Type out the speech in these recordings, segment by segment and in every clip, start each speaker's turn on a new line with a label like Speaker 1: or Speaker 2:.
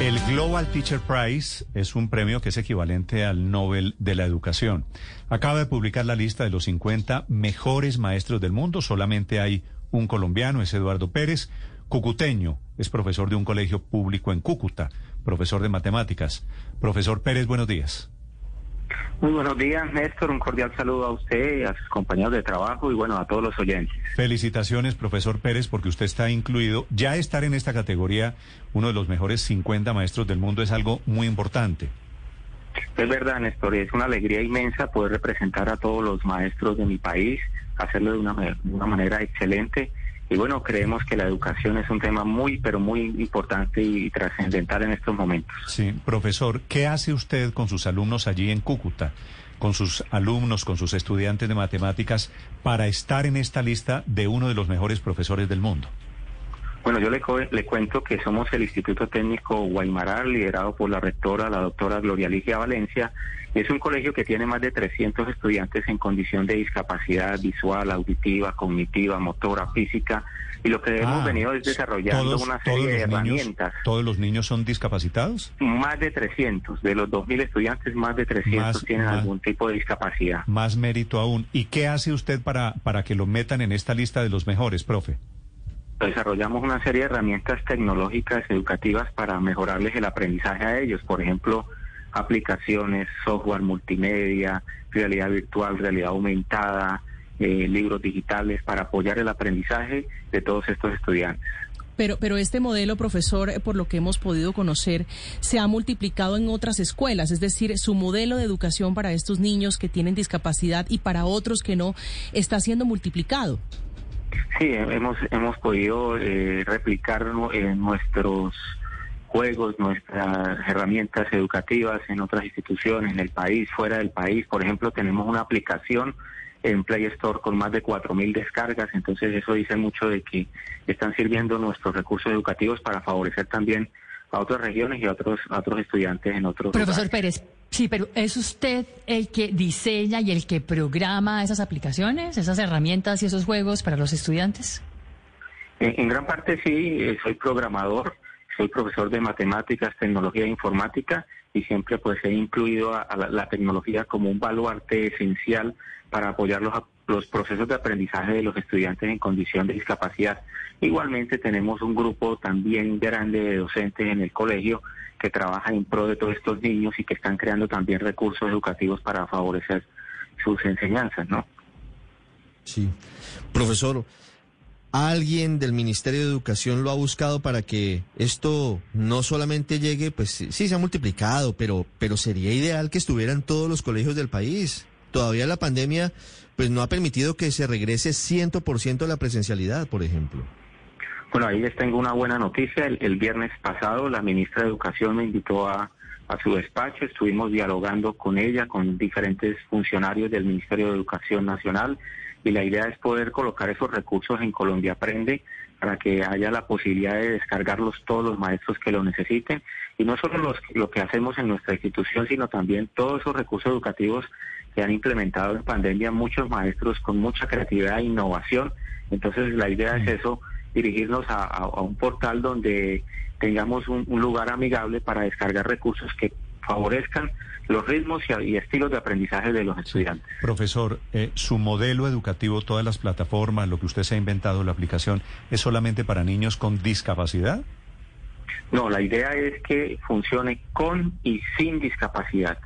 Speaker 1: El Global Teacher Prize es un premio que es equivalente al Nobel de la Educación. Acaba de publicar la lista de los 50 mejores maestros del mundo. Solamente hay un colombiano, es Eduardo Pérez, cucuteño, es profesor de un colegio público en Cúcuta, profesor de matemáticas. Profesor Pérez, buenos días.
Speaker 2: Muy buenos días, Néstor. Un cordial saludo a usted, a sus compañeros de trabajo y bueno, a todos los oyentes.
Speaker 1: Felicitaciones, profesor Pérez, porque usted está incluido. Ya estar en esta categoría, uno de los mejores 50 maestros del mundo, es algo muy importante.
Speaker 2: Es verdad, Néstor, es una alegría inmensa poder representar a todos los maestros de mi país, hacerlo de una, de una manera excelente y bueno, creemos que la educación es un tema muy, pero muy importante y trascendental en estos momentos.
Speaker 1: Sí, profesor, ¿qué hace usted con sus alumnos allí en Cúcuta? con sus alumnos, con sus estudiantes de matemáticas, para estar en esta lista de uno de los mejores profesores del mundo?
Speaker 2: Bueno, yo le, le cuento que somos el Instituto Técnico Guaymaral, liderado por la rectora, la doctora Gloria Ligia Valencia, es un colegio que tiene más de 300 estudiantes en condición de discapacidad visual, auditiva, cognitiva, motora, física. Y lo que hemos ah, venido es desarrollando una serie de herramientas.
Speaker 1: ¿Todos los niños son discapacitados?
Speaker 2: Más de 300. De los 2.000 estudiantes, más de 300 tienen algún tipo de discapacidad.
Speaker 1: Más mérito aún. ¿Y qué hace usted para, para que lo metan en esta lista de los mejores, profe?
Speaker 2: Desarrollamos una serie de herramientas tecnológicas educativas para mejorarles el aprendizaje a ellos. Por ejemplo, aplicaciones, software multimedia, realidad virtual, realidad aumentada, eh, libros digitales para apoyar el aprendizaje de todos estos estudiantes.
Speaker 3: Pero, pero este modelo, profesor, por lo que hemos podido conocer, se ha multiplicado en otras escuelas, es decir, su modelo de educación para estos niños que tienen discapacidad y para otros que no está siendo multiplicado.
Speaker 2: Sí, hemos, hemos podido eh, replicar en nuestros juegos, nuestras herramientas educativas en otras instituciones, en el país, fuera del país. Por ejemplo, tenemos una aplicación en Play Store con más de 4.000 descargas, entonces eso dice mucho de que están sirviendo nuestros recursos educativos para favorecer también a otras regiones y a otros, otros estudiantes en otros
Speaker 4: Profesor Pérez, sí, pero ¿es usted el que diseña y el que programa esas aplicaciones, esas herramientas y esos juegos para los estudiantes?
Speaker 2: En, gran parte sí, eh, soy programador, soy profesor de matemáticas, tecnología e informática y siempre pues he incluido a, la, tecnología como un baluarte esencial para apoyar los, los procesos de aprendizaje de los estudiantes en condición de discapacidad. Igualmente tenemos un grupo también grande de docentes en el colegio que trabaja en pro de todos estos niños y que están creando también recursos educativos para favorecer sus enseñanzas, ¿no?
Speaker 5: Sí. Profesor, ¿alguien del Ministerio de Educación lo ha buscado para que esto no solamente llegue, pues sí se ha multiplicado, pero, pero sería ideal que estuvieran todos los colegios del país? Todavía la pandemia pues no ha permitido que se regrese 100% a la presencialidad, por ejemplo.
Speaker 2: Bueno, ahí les tengo una buena noticia. El, viernes pasado la ministra de Educación me invitó a, a su despacho, estuvimos dialogando con ella, con diferentes funcionarios del Ministerio de Educación Nacional y la idea es poder colocar esos recursos en Colombia Aprende para que haya la posibilidad de descargarlos todos los maestros que lo necesiten y no solo los, lo que hacemos en nuestra institución, sino también todos esos recursos educativos que han implementado en pandemia muchos maestros con mucha creatividad e innovación. Entonces la idea es eso, dirigirnos a, un portal donde tengamos un, lugar amigable para descargar recursos que favorezcan los ritmos y, estilos de aprendizaje de los estudiantes.
Speaker 1: Profesor, eh, ¿su modelo educativo, todas las plataformas, lo que usted se ha inventado, la aplicación, es solamente para niños con discapacidad?
Speaker 2: No, la idea es que funcione con y sin discapacidad,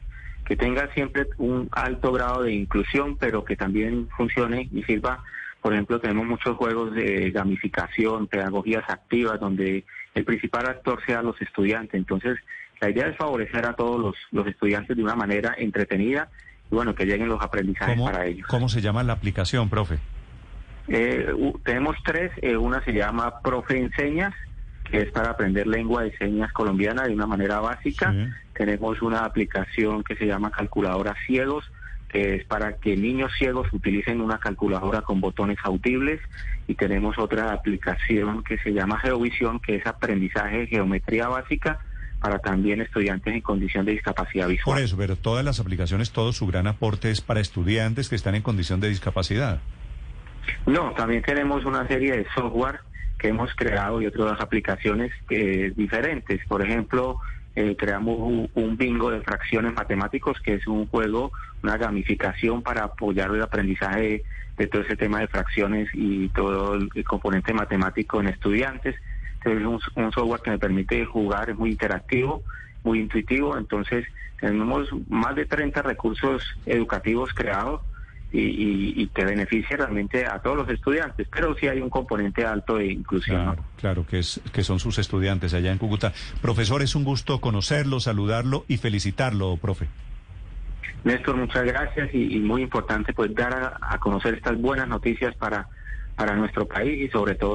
Speaker 2: que tenga siempre un alto grado de inclusión, pero que también funcione y sirva por ejemplo, tenemos muchos juegos de gamificación, pedagogías activas, donde el principal actor sea los estudiantes. Entonces, la idea es favorecer a todos los, estudiantes de una manera entretenida y bueno, que lleguen los aprendizajes para ellos.
Speaker 1: ¿Cómo se llama la aplicación, profe?
Speaker 2: Eh, tenemos tres. Eh, una se llama Profe Enseñas, que es para aprender lengua de señas colombiana de una manera básica. Tenemos una aplicación que se llama Calculadora Ciegos, es para que niños ciegos utilicen una calculadora con botones audibles. Y tenemos otra aplicación que se llama Geovisión, que es aprendizaje de geometría básica para también estudiantes en condición de discapacidad visual.
Speaker 1: Por eso, pero todas las aplicaciones, todo su gran aporte es para estudiantes que están en condición de discapacidad.
Speaker 2: No, también tenemos una serie de software que hemos creado y otras aplicaciones eh, diferentes. Por ejemplo, eh, creamos un, bingo de fracciones matemáticos, que es un juego, una gamificación para apoyar el aprendizaje de, todo ese tema de fracciones y todo el, componente matemático en estudiantes. es un, software que me permite jugar, es muy interactivo, muy intuitivo. Entonces, tenemos más de 30 recursos educativos creados y, que beneficie realmente a todos los estudiantes, pero sí hay un componente alto de inclusión.
Speaker 1: Claro, claro que, es, que son sus estudiantes allá en Cúcuta. Profesor, es un gusto conocerlo, saludarlo y felicitarlo, profe.
Speaker 2: Néstor, muchas gracias y, muy importante pues dar a, a conocer estas buenas noticias para, para nuestro país y sobre todo